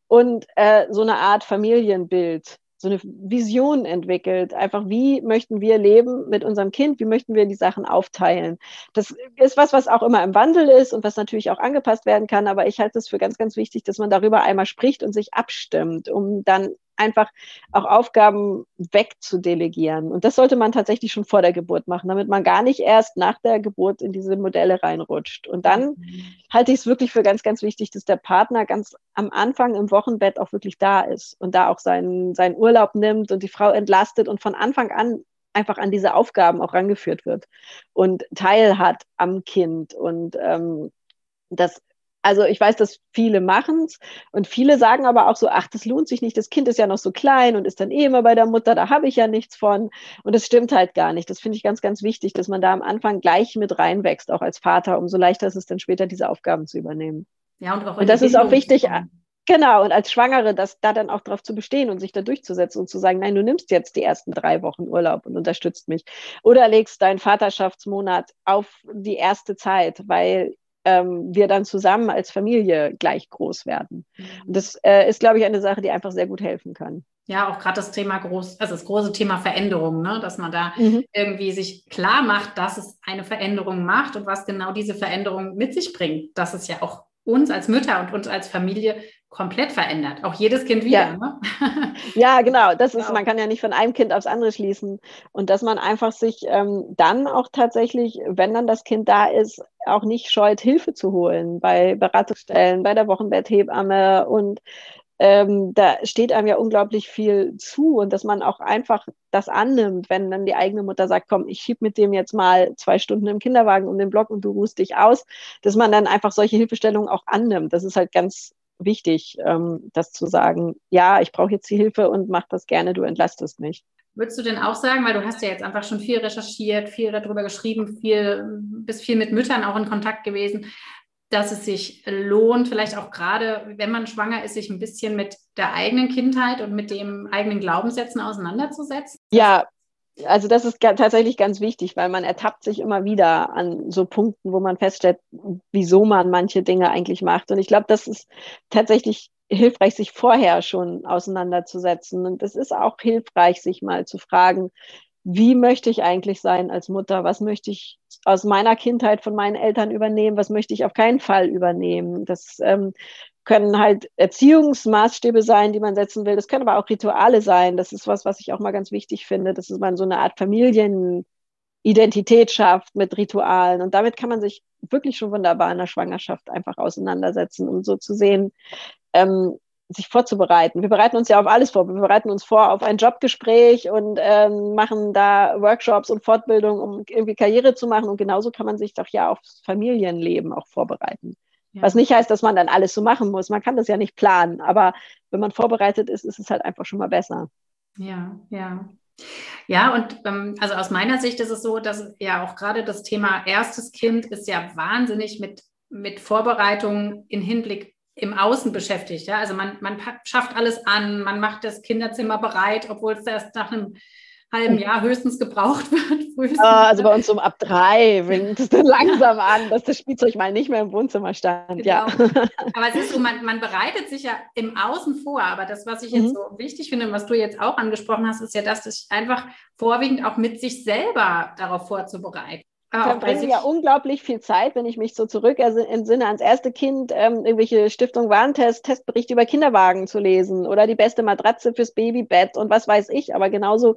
und äh, so eine Art Familienbild so eine Vision entwickelt. Einfach, wie möchten wir leben mit unserem Kind? Wie möchten wir die Sachen aufteilen? Das ist was, was auch immer im Wandel ist und was natürlich auch angepasst werden kann. Aber ich halte es für ganz, ganz wichtig, dass man darüber einmal spricht und sich abstimmt, um dann einfach auch Aufgaben wegzudelegieren. Und das sollte man tatsächlich schon vor der Geburt machen, damit man gar nicht erst nach der Geburt in diese Modelle reinrutscht. Und dann mhm. halte ich es wirklich für ganz, ganz wichtig, dass der Partner ganz am Anfang im Wochenbett auch wirklich da ist und da auch seinen, seinen Urlaub nimmt und die Frau entlastet und von Anfang an einfach an diese Aufgaben auch rangeführt wird und Teil hat am Kind. Und ähm, das also ich weiß, dass viele machen es und viele sagen aber auch so, ach, das lohnt sich nicht, das Kind ist ja noch so klein und ist dann eh immer bei der Mutter, da habe ich ja nichts von. Und das stimmt halt gar nicht. Das finde ich ganz, ganz wichtig, dass man da am Anfang gleich mit reinwächst, auch als Vater, umso leichter ist es dann später, diese Aufgaben zu übernehmen. Ja, und auch und das ist auch wichtig. Genau, und als Schwangere, das da dann auch drauf zu bestehen und sich da durchzusetzen und zu sagen, nein, du nimmst jetzt die ersten drei Wochen Urlaub und unterstützt mich. Oder legst deinen Vaterschaftsmonat auf die erste Zeit, weil ähm, wir dann zusammen als Familie gleich groß werden. Und das äh, ist, glaube ich, eine Sache, die einfach sehr gut helfen kann. Ja, auch gerade das Thema groß, also das große Thema Veränderung, ne? dass man da mhm. irgendwie sich klar macht, dass es eine Veränderung macht und was genau diese Veränderung mit sich bringt. Dass es ja auch uns als Mütter und uns als Familie komplett verändert. Auch jedes Kind wieder. Ja, ne? ja genau. Das ist, man kann ja nicht von einem Kind aufs andere schließen. Und dass man einfach sich ähm, dann auch tatsächlich, wenn dann das Kind da ist, auch nicht scheut, Hilfe zu holen bei Beratungsstellen, bei der Wochenbetthebamme und ähm, da steht einem ja unglaublich viel zu und dass man auch einfach das annimmt, wenn dann die eigene Mutter sagt, komm, ich schieb mit dem jetzt mal zwei Stunden im Kinderwagen um den Block und du ruhst dich aus, dass man dann einfach solche Hilfestellungen auch annimmt. Das ist halt ganz wichtig, ähm, das zu sagen, ja, ich brauche jetzt die Hilfe und mach das gerne, du entlastest mich. Würdest du denn auch sagen, weil du hast ja jetzt einfach schon viel recherchiert, viel darüber geschrieben, viel, bist viel mit Müttern auch in Kontakt gewesen, dass es sich lohnt, vielleicht auch gerade, wenn man schwanger ist, sich ein bisschen mit der eigenen Kindheit und mit dem eigenen Glaubenssätzen auseinanderzusetzen? Ja, also das ist tatsächlich ganz wichtig, weil man ertappt sich immer wieder an so Punkten, wo man feststellt, wieso man manche Dinge eigentlich macht. Und ich glaube, das ist tatsächlich hilfreich, sich vorher schon auseinanderzusetzen. Und es ist auch hilfreich, sich mal zu fragen, wie möchte ich eigentlich sein als Mutter? Was möchte ich aus meiner Kindheit von meinen Eltern übernehmen? Was möchte ich auf keinen Fall übernehmen? Das ähm, können halt Erziehungsmaßstäbe sein, die man setzen will. Das können aber auch Rituale sein. Das ist was, was ich auch mal ganz wichtig finde, dass man so eine Art Familienidentität schafft mit Ritualen. Und damit kann man sich wirklich schon wunderbar in der Schwangerschaft einfach auseinandersetzen, um so zu sehen, ähm, sich vorzubereiten. Wir bereiten uns ja auf alles vor. Wir bereiten uns vor auf ein Jobgespräch und ähm, machen da Workshops und Fortbildung, um irgendwie Karriere zu machen. Und genauso kann man sich doch ja aufs Familienleben auch vorbereiten. Ja. Was nicht heißt, dass man dann alles so machen muss. Man kann das ja nicht planen. Aber wenn man vorbereitet ist, ist es halt einfach schon mal besser. Ja, ja. Ja, und ähm, also aus meiner Sicht ist es so, dass ja auch gerade das Thema erstes Kind ist ja wahnsinnig mit, mit Vorbereitung in Hinblick im Außen beschäftigt. Ja? Also man, man schafft alles an, man macht das Kinderzimmer bereit, obwohl es erst nach einem halben Jahr höchstens gebraucht wird. Ah, also bei uns um ab drei fängt es dann langsam an, dass das Spielzeug mal nicht mehr im Wohnzimmer stand. Genau. Ja. Aber es ist so, man, man, bereitet sich ja im Außen vor. Aber das, was ich jetzt mhm. so wichtig finde, was du jetzt auch angesprochen hast, ist ja, dass sich einfach vorwiegend auch mit sich selber darauf vorzubereiten. Ich verbringe ja unglaublich viel Zeit, wenn ich mich so zurück entsinne, ans erste Kind, ähm, irgendwelche Stiftung Warentest, Testberichte über Kinderwagen zu lesen oder die beste Matratze fürs Babybett und was weiß ich. Aber genauso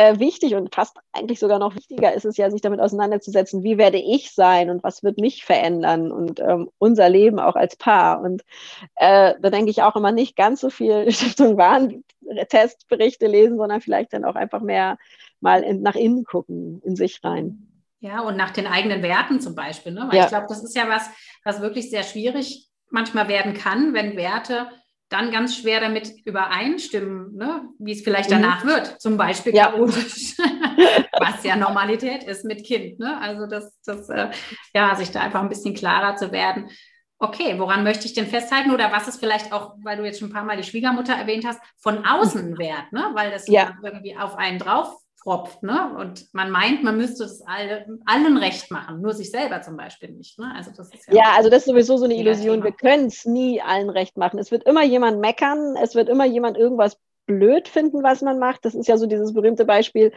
äh, wichtig und fast eigentlich sogar noch wichtiger ist es ja, sich damit auseinanderzusetzen, wie werde ich sein und was wird mich verändern und ähm, unser Leben auch als Paar. Und äh, da denke ich auch immer nicht ganz so viel Stiftung Warentestberichte lesen, sondern vielleicht dann auch einfach mehr mal in, nach innen gucken, in sich rein. Ja, und nach den eigenen Werten zum Beispiel. Ne? Weil ja. ich glaube, das ist ja was, was wirklich sehr schwierig manchmal werden kann, wenn Werte dann ganz schwer damit übereinstimmen, ne? wie es vielleicht mhm. danach mhm. wird. Zum Beispiel ja. chaotisch, was ja Normalität ist mit Kind. Ne? Also das, das äh, ja, sich da einfach ein bisschen klarer zu werden. Okay, woran möchte ich denn festhalten? Oder was ist vielleicht auch, weil du jetzt schon ein paar Mal die Schwiegermutter erwähnt hast, von außen wert, ne? weil das ja. irgendwie auf einen drauf tropft. Ne? Und man meint, man müsste es alle, allen recht machen, nur sich selber zum Beispiel nicht. Ne? Also das ist ja, ja also das ist sowieso so eine Illusion. Wir können es nie allen recht machen. Es wird immer jemand meckern, es wird immer jemand irgendwas blöd finden, was man macht. Das ist ja so dieses berühmte Beispiel,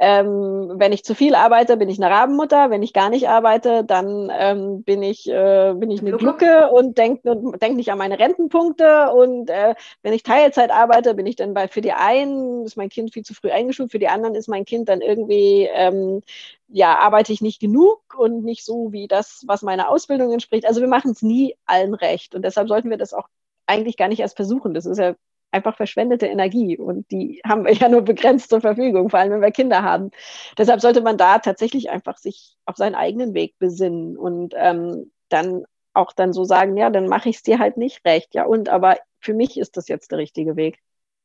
ähm, wenn ich zu viel arbeite, bin ich eine Rabenmutter. Wenn ich gar nicht arbeite, dann ähm, bin ich, äh, bin ich eine Glucke und denke denk nicht an meine Rentenpunkte. Und äh, wenn ich Teilzeit arbeite, bin ich dann bei, für die einen ist mein Kind viel zu früh eingeschult, für die anderen ist mein Kind dann irgendwie, ähm, ja, arbeite ich nicht genug und nicht so wie das, was meiner Ausbildung entspricht. Also wir machen es nie allen recht. Und deshalb sollten wir das auch eigentlich gar nicht erst versuchen. Das ist ja einfach verschwendete Energie und die haben wir ja nur begrenzt zur Verfügung, vor allem wenn wir Kinder haben. Deshalb sollte man da tatsächlich einfach sich auf seinen eigenen Weg besinnen und ähm, dann auch dann so sagen, ja, dann mache ich es dir halt nicht recht, ja und, aber für mich ist das jetzt der richtige Weg.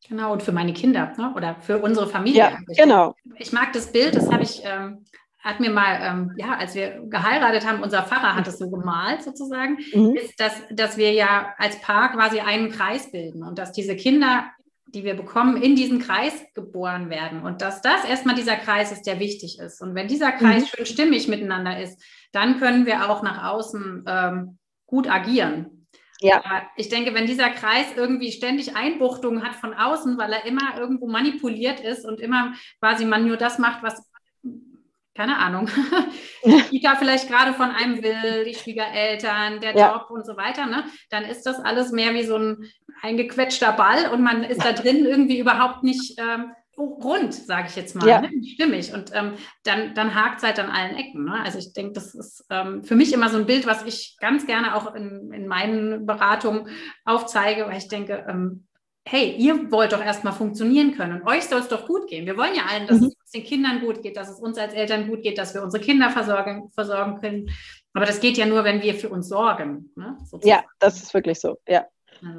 Genau, und für meine Kinder ne? oder für unsere Familie. Ja, genau. Ich mag das Bild, das habe ich ähm, hat mir mal, ähm, ja, als wir geheiratet haben, unser Pfarrer hat es so gemalt sozusagen, mhm. ist, dass, dass wir ja als Paar quasi einen Kreis bilden und dass diese Kinder, die wir bekommen, in diesen Kreis geboren werden und dass das erstmal dieser Kreis ist, der wichtig ist. Und wenn dieser Kreis mhm. schön stimmig miteinander ist, dann können wir auch nach außen ähm, gut agieren. Ja. Aber ich denke, wenn dieser Kreis irgendwie ständig Einbuchtungen hat von außen, weil er immer irgendwo manipuliert ist und immer quasi man nur das macht, was keine Ahnung, die Kita vielleicht gerade von einem will, die Schwiegereltern, der ja. Job und so weiter, ne? dann ist das alles mehr wie so ein eingequetschter Ball und man ist da drin irgendwie überhaupt nicht ähm, rund, sage ich jetzt mal, ja. ne? stimmig. Und ähm, dann, dann hakt es halt an allen Ecken. Ne? Also ich denke, das ist ähm, für mich immer so ein Bild, was ich ganz gerne auch in, in meinen Beratungen aufzeige, weil ich denke, ähm, hey, ihr wollt doch erstmal funktionieren können und euch soll es doch gut gehen. Wir wollen ja allen, dass mhm. es den Kindern gut geht, dass es uns als Eltern gut geht, dass wir unsere Kinder versorgen, versorgen können. Aber das geht ja nur, wenn wir für uns sorgen. Ne? Ja, das ist wirklich so, ja.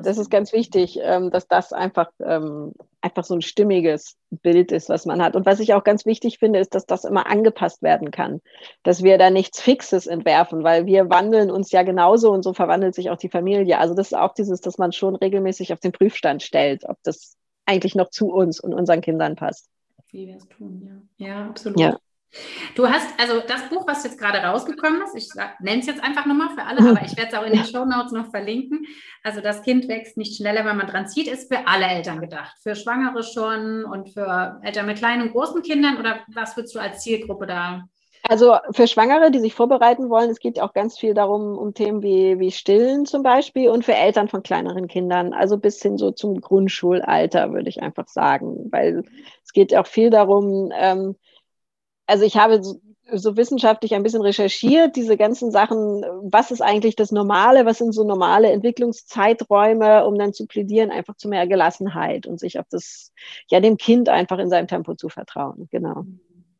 Das ist ganz wichtig, ähm, dass das einfach, ähm, einfach so ein stimmiges Bild ist, was man hat. Und was ich auch ganz wichtig finde, ist, dass das immer angepasst werden kann. Dass wir da nichts Fixes entwerfen, weil wir wandeln uns ja genauso und so verwandelt sich auch die Familie. Also das ist auch dieses, dass man schon regelmäßig auf den Prüfstand stellt, ob das eigentlich noch zu uns und unseren Kindern passt. Wie wir es tun, ja. Ja, absolut. Ja. Du hast, also das Buch, was jetzt gerade rausgekommen ist, ich nenne es jetzt einfach nochmal für alle, aber ich werde es auch in den Show Notes noch verlinken. Also das Kind wächst nicht schneller, wenn man dran zieht, ist für alle Eltern gedacht. Für Schwangere schon und für Eltern mit kleinen und großen Kindern oder was würdest du als Zielgruppe da? Also für Schwangere, die sich vorbereiten wollen, es geht auch ganz viel darum, um Themen wie, wie Stillen zum Beispiel und für Eltern von kleineren Kindern, also bis hin so zum Grundschulalter, würde ich einfach sagen, weil es geht auch viel darum, ähm, also ich habe so, so, wissenschaftlich ein bisschen recherchiert, diese ganzen Sachen, was ist eigentlich das Normale, was sind so normale Entwicklungszeiträume, um dann zu plädieren, einfach zu mehr Gelassenheit und sich auf das, ja, dem Kind einfach in seinem Tempo zu vertrauen. Genau.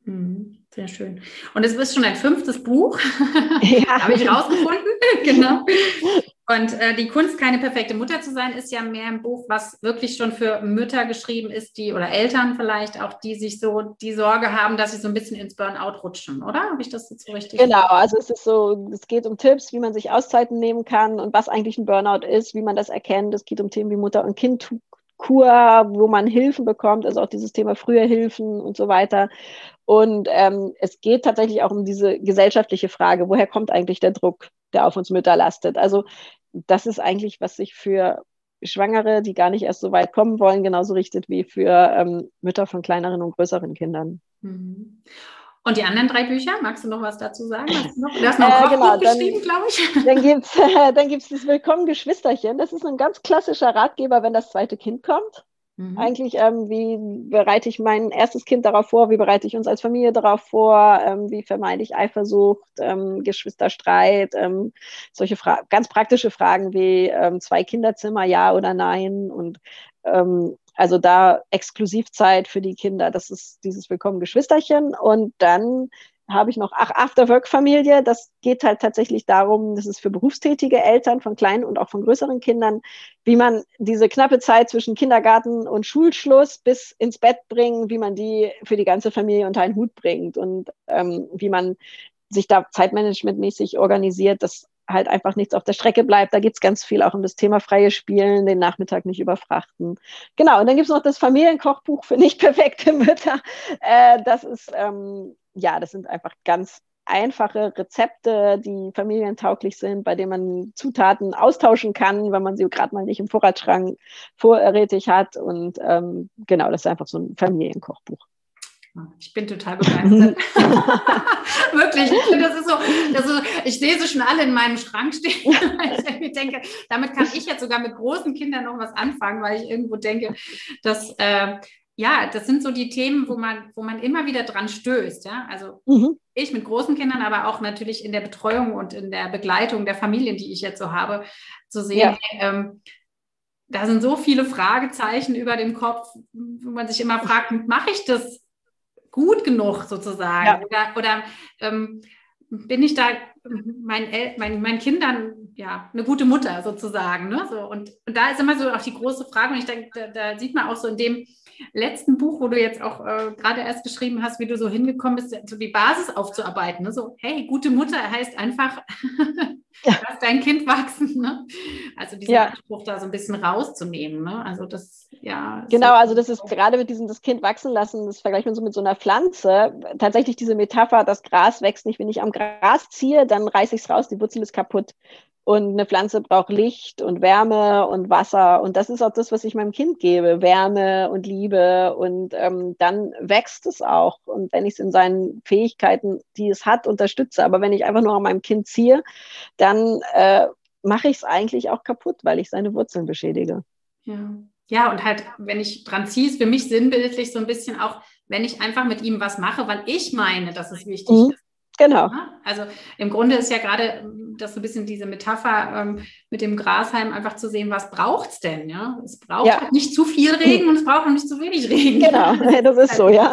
Mhm, sehr schön. Und es ist schon ein fünftes Buch, ja. habe ich rausgefunden. genau. Und äh, die Kunst, keine perfekte Mutter zu sein, ist ja mehr ein Buch, was wirklich schon für Mütter geschrieben ist, die oder Eltern vielleicht auch, die sich so die Sorge haben, dass sie so ein bisschen ins Burnout rutschen, oder? Habe ich das jetzt so richtig? Genau, also es ist so, es geht um Tipps, wie man sich Auszeiten nehmen kann und was eigentlich ein Burnout ist, wie man das erkennt. Es geht um Themen wie Mutter und Kind Kur, wo man Hilfen bekommt, also auch dieses Thema frühe Hilfen und so weiter. Und ähm, es geht tatsächlich auch um diese gesellschaftliche Frage, woher kommt eigentlich der Druck, der auf uns Mütter lastet? Also das ist eigentlich, was sich für Schwangere, die gar nicht erst so weit kommen wollen, genauso richtet wie für ähm, Mütter von kleineren und größeren Kindern. Mhm. Und die anderen drei Bücher, magst du noch was dazu sagen? Hast du, noch, du hast noch ein äh, genau, geschrieben, glaube ich. Dann gibt es äh, dann gibt's das Willkommen Geschwisterchen. Das ist ein ganz klassischer Ratgeber, wenn das zweite Kind kommt. Mhm. Eigentlich, ähm, wie bereite ich mein erstes Kind darauf vor? Wie bereite ich uns als Familie darauf vor? Ähm, wie vermeide ich Eifersucht, ähm, Geschwisterstreit? Ähm, solche Fra ganz praktische Fragen wie ähm, zwei Kinderzimmer, ja oder nein? Und ähm, also da Exklusivzeit für die Kinder. Das ist dieses Willkommen Geschwisterchen. Und dann habe ich noch Ach, After-Work-Familie. Das geht halt tatsächlich darum, das ist für berufstätige Eltern von kleinen und auch von größeren Kindern, wie man diese knappe Zeit zwischen Kindergarten und Schulschluss bis ins Bett bringen, wie man die für die ganze Familie unter einen Hut bringt und ähm, wie man sich da zeitmanagementmäßig organisiert, dass halt einfach nichts auf der Strecke bleibt. Da geht es ganz viel auch um das Thema freie Spielen, den Nachmittag nicht überfrachten. Genau, und dann gibt es noch das Familienkochbuch für nicht perfekte Mütter. Äh, das ist ähm, ja, das sind einfach ganz einfache Rezepte, die familientauglich sind, bei denen man Zutaten austauschen kann, wenn man sie gerade mal nicht im Vorratsschrank vorrätig hat. Und ähm, genau, das ist einfach so ein Familienkochbuch. Ich bin total begeistert. Wirklich, ich finde, das ist so, das ist, ich sehe sie schon alle in meinem Schrank stehen, weil ich denke, damit kann ich jetzt sogar mit großen Kindern noch was anfangen, weil ich irgendwo denke, dass äh, ja, das sind so die Themen, wo man, wo man immer wieder dran stößt. Ja? Also mhm. ich mit großen Kindern, aber auch natürlich in der Betreuung und in der Begleitung der Familien, die ich jetzt so habe, zu sehen, ja. ähm, da sind so viele Fragezeichen über dem Kopf, wo man sich immer fragt, mache ich das gut genug sozusagen? Ja. Oder, oder ähm, bin ich da meinen, El meinen, meinen Kindern ja eine gute Mutter sozusagen? Ne? So, und, und da ist immer so auch die große Frage, und ich denke, da, da sieht man auch so in dem, letzten Buch, wo du jetzt auch äh, gerade erst geschrieben hast, wie du so hingekommen bist, so die Basis aufzuarbeiten. Ne? So, hey, gute Mutter heißt einfach, ja. lass dein Kind wachsen. Ne? Also diesen ja. Anspruch da so ein bisschen rauszunehmen. Ne? Also das, ja. Genau, so also das ist gerade mit diesem das Kind wachsen lassen, das vergleicht man so mit so einer Pflanze. Tatsächlich diese Metapher, das Gras wächst nicht. Wenn ich am Gras ziehe, dann reiße ich es raus, die Wurzel ist kaputt. Und eine Pflanze braucht Licht und Wärme und Wasser. Und das ist auch das, was ich meinem Kind gebe. Wärme und Liebe. Und ähm, dann wächst es auch. Und wenn ich es in seinen Fähigkeiten, die es hat, unterstütze. Aber wenn ich einfach nur an meinem Kind ziehe, dann äh, mache ich es eigentlich auch kaputt, weil ich seine Wurzeln beschädige. Ja. ja, und halt, wenn ich dran ziehe, ist für mich sinnbildlich so ein bisschen auch, wenn ich einfach mit ihm was mache, weil ich meine, dass es wichtig mhm. ist Genau. Also im Grunde ist ja gerade ähm, das so ein bisschen diese Metapher ähm, mit dem Grashalm einfach zu sehen, was braucht es denn? Ja? Es braucht ja. halt nicht zu viel Regen und es braucht auch nicht zu wenig Regen. Genau, das ist so, ja.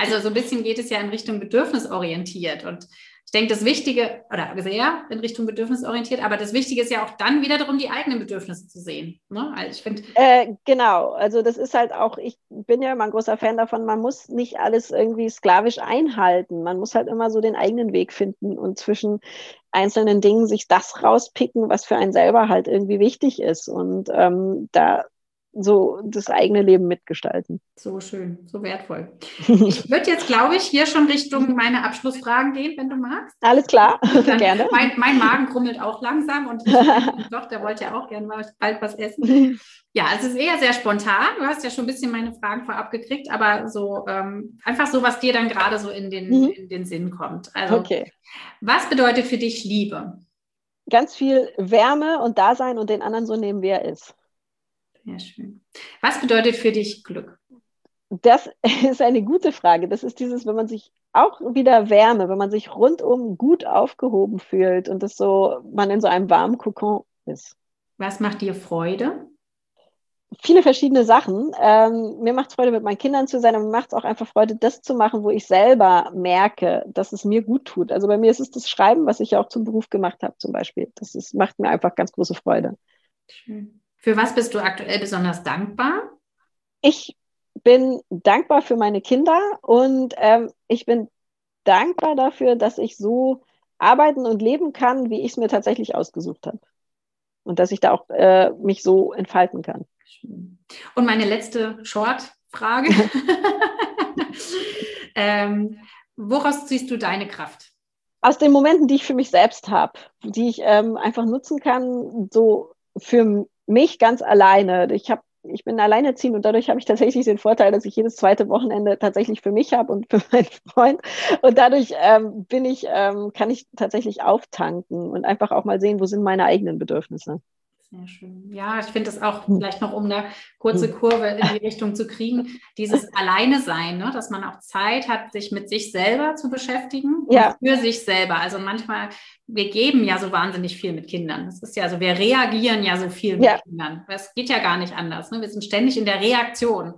Also so ein bisschen geht es ja in Richtung bedürfnisorientiert und ich denke, das Wichtige, oder sehr in Richtung bedürfnisorientiert, aber das Wichtige ist ja auch dann wieder darum, die eigenen Bedürfnisse zu sehen. Ne? Also ich finde. Äh, genau, also das ist halt auch, ich bin ja immer ein großer Fan davon, man muss nicht alles irgendwie sklavisch einhalten. Man muss halt immer so den eigenen Weg finden und zwischen einzelnen Dingen sich das rauspicken, was für einen selber halt irgendwie wichtig ist. Und ähm, da so das eigene Leben mitgestalten. So schön, so wertvoll. Ich würde jetzt, glaube ich, hier schon Richtung meine Abschlussfragen gehen, wenn du magst. Alles klar, gerne. Mein, mein, Magen krummelt auch langsam und doch, der wollte ja auch gerne mal bald was essen. Ja, es ist eher sehr spontan. Du hast ja schon ein bisschen meine Fragen vorab gekriegt, aber so ähm, einfach so, was dir dann gerade so in den, mhm. in den Sinn kommt. Also, okay. was bedeutet für dich Liebe? Ganz viel Wärme und Dasein und den anderen so nehmen, wie er ist. Sehr schön. Was bedeutet für dich Glück? Das ist eine gute Frage. Das ist dieses, wenn man sich auch wieder Wärme, wenn man sich rundum gut aufgehoben fühlt und das so, man in so einem warmen Kokon ist. Was macht dir Freude? Viele verschiedene Sachen. Ähm, mir macht es Freude, mit meinen Kindern zu sein, aber mir macht es auch einfach Freude, das zu machen, wo ich selber merke, dass es mir gut tut. Also bei mir ist es das Schreiben, was ich ja auch zum Beruf gemacht habe, zum Beispiel. Das ist, macht mir einfach ganz große Freude. Schön. Für was bist du aktuell besonders dankbar? Ich bin dankbar für meine Kinder und ähm, ich bin dankbar dafür, dass ich so arbeiten und leben kann, wie ich es mir tatsächlich ausgesucht habe. Und dass ich da auch äh, mich so entfalten kann. Und meine letzte Short-Frage. ähm, woraus ziehst du deine Kraft? Aus den Momenten, die ich für mich selbst habe, die ich ähm, einfach nutzen kann, so für mich ganz alleine. Ich habe ich bin alleinerziehend und dadurch habe ich tatsächlich den Vorteil, dass ich jedes zweite Wochenende tatsächlich für mich habe und für meinen Freund. Und dadurch ähm, bin ich, ähm, kann ich tatsächlich auftanken und einfach auch mal sehen, wo sind meine eigenen Bedürfnisse. Sehr schön. Ja, ich finde es auch hm. vielleicht noch, um eine kurze hm. Kurve in die Richtung zu kriegen, dieses Alleine sein, ne? dass man auch Zeit hat, sich mit sich selber zu beschäftigen ja. für sich selber. Also manchmal, wir geben ja so wahnsinnig viel mit Kindern. Das ist ja so, wir reagieren ja so viel mit ja. Kindern. Es geht ja gar nicht anders. Ne? Wir sind ständig in der Reaktion.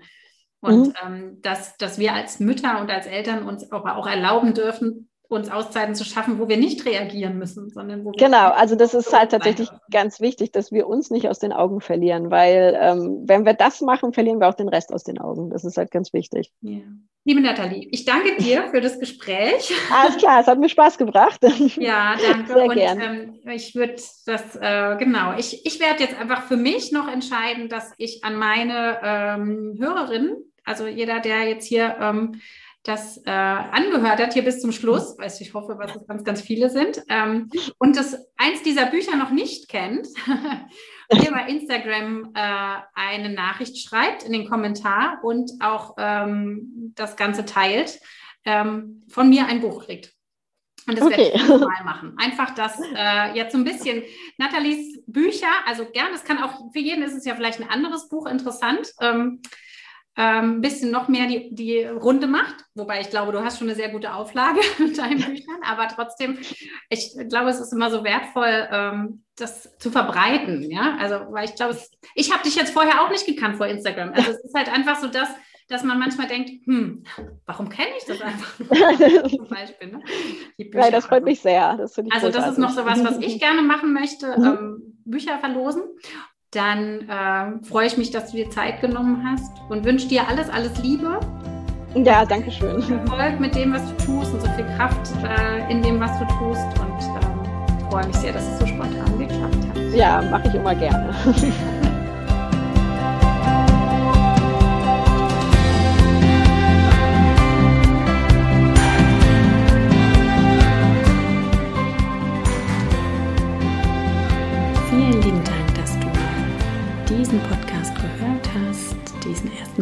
Und mhm. ähm, dass, dass wir als Mütter und als Eltern uns auch, auch erlauben dürfen, uns Auszeiten zu schaffen, wo wir nicht reagieren müssen, sondern wo wir Genau, also das ist halt tatsächlich ganz wichtig, dass wir uns nicht aus den Augen verlieren, weil ähm, wenn wir das machen, verlieren wir auch den Rest aus den Augen. Das ist halt ganz wichtig. Ja. Liebe Nathalie, ich danke dir für das Gespräch. Alles klar, es hat mir Spaß gebracht. Ja, danke. Sehr Und ähm, ich würde das, äh, genau, ich, ich werde jetzt einfach für mich noch entscheiden, dass ich an meine ähm, Hörerinnen, also jeder, der jetzt hier ähm, das äh, angehört hat, hier bis zum Schluss, weil ich hoffe, dass es ganz, ganz viele sind, ähm, und das eins dieser Bücher noch nicht kennt, mir bei Instagram äh, eine Nachricht schreibt in den Kommentar und auch ähm, das Ganze teilt, ähm, von mir ein Buch kriegt. Und das okay. werde ich mal machen. Einfach das äh, jetzt so ein bisschen Nathalies Bücher, also gern, es kann auch, für jeden ist es ja vielleicht ein anderes Buch interessant. Ähm, ähm, bisschen noch mehr die, die Runde macht. Wobei ich glaube, du hast schon eine sehr gute Auflage mit deinen Büchern, aber trotzdem, ich glaube, es ist immer so wertvoll, ähm, das zu verbreiten. Ja, also, weil ich glaube, ich habe dich jetzt vorher auch nicht gekannt vor Instagram. Also, es ist halt einfach so das, dass man manchmal denkt, hm, warum kenne ich das einfach? Zum Beispiel, ne? Nein, das freut mich sehr. Das also, das ist noch so was, was ich gerne machen möchte: mhm. ähm, Bücher verlosen. Dann äh, freue ich mich, dass du dir Zeit genommen hast und wünsche dir alles, alles Liebe. Ja, danke schön. Erfolg mit dem, was du tust und so viel Kraft äh, in dem, was du tust. Und ähm, freue mich sehr, dass es so spontan geklappt hat. Ja, mache ich immer gerne.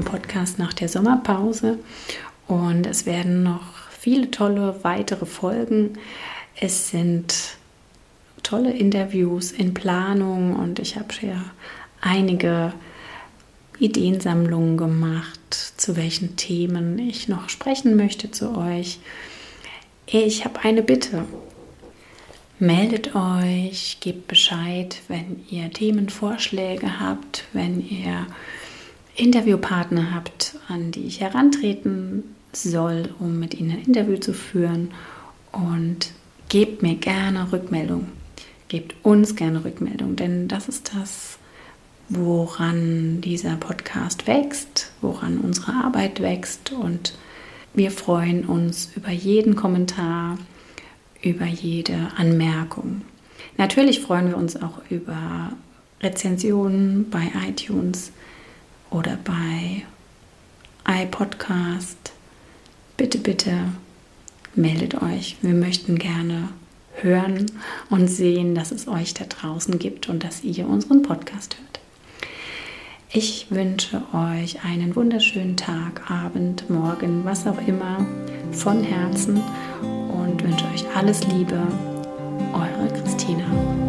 Podcast nach der Sommerpause. Und es werden noch viele tolle weitere Folgen. Es sind tolle Interviews in Planung und ich habe ja einige Ideensammlungen gemacht, zu welchen Themen ich noch sprechen möchte zu euch. Ich habe eine Bitte. Meldet euch, gebt Bescheid, wenn ihr Themenvorschläge habt, wenn ihr Interviewpartner habt, an die ich herantreten soll, um mit ihnen ein Interview zu führen. Und gebt mir gerne Rückmeldung. Gebt uns gerne Rückmeldung, denn das ist das, woran dieser Podcast wächst, woran unsere Arbeit wächst. Und wir freuen uns über jeden Kommentar, über jede Anmerkung. Natürlich freuen wir uns auch über Rezensionen bei iTunes oder bei iPodcast. Bitte, bitte meldet euch. Wir möchten gerne hören und sehen, dass es euch da draußen gibt und dass ihr unseren Podcast hört. Ich wünsche euch einen wunderschönen Tag, Abend, Morgen, was auch immer, von Herzen und wünsche euch alles Liebe. Eure Christina.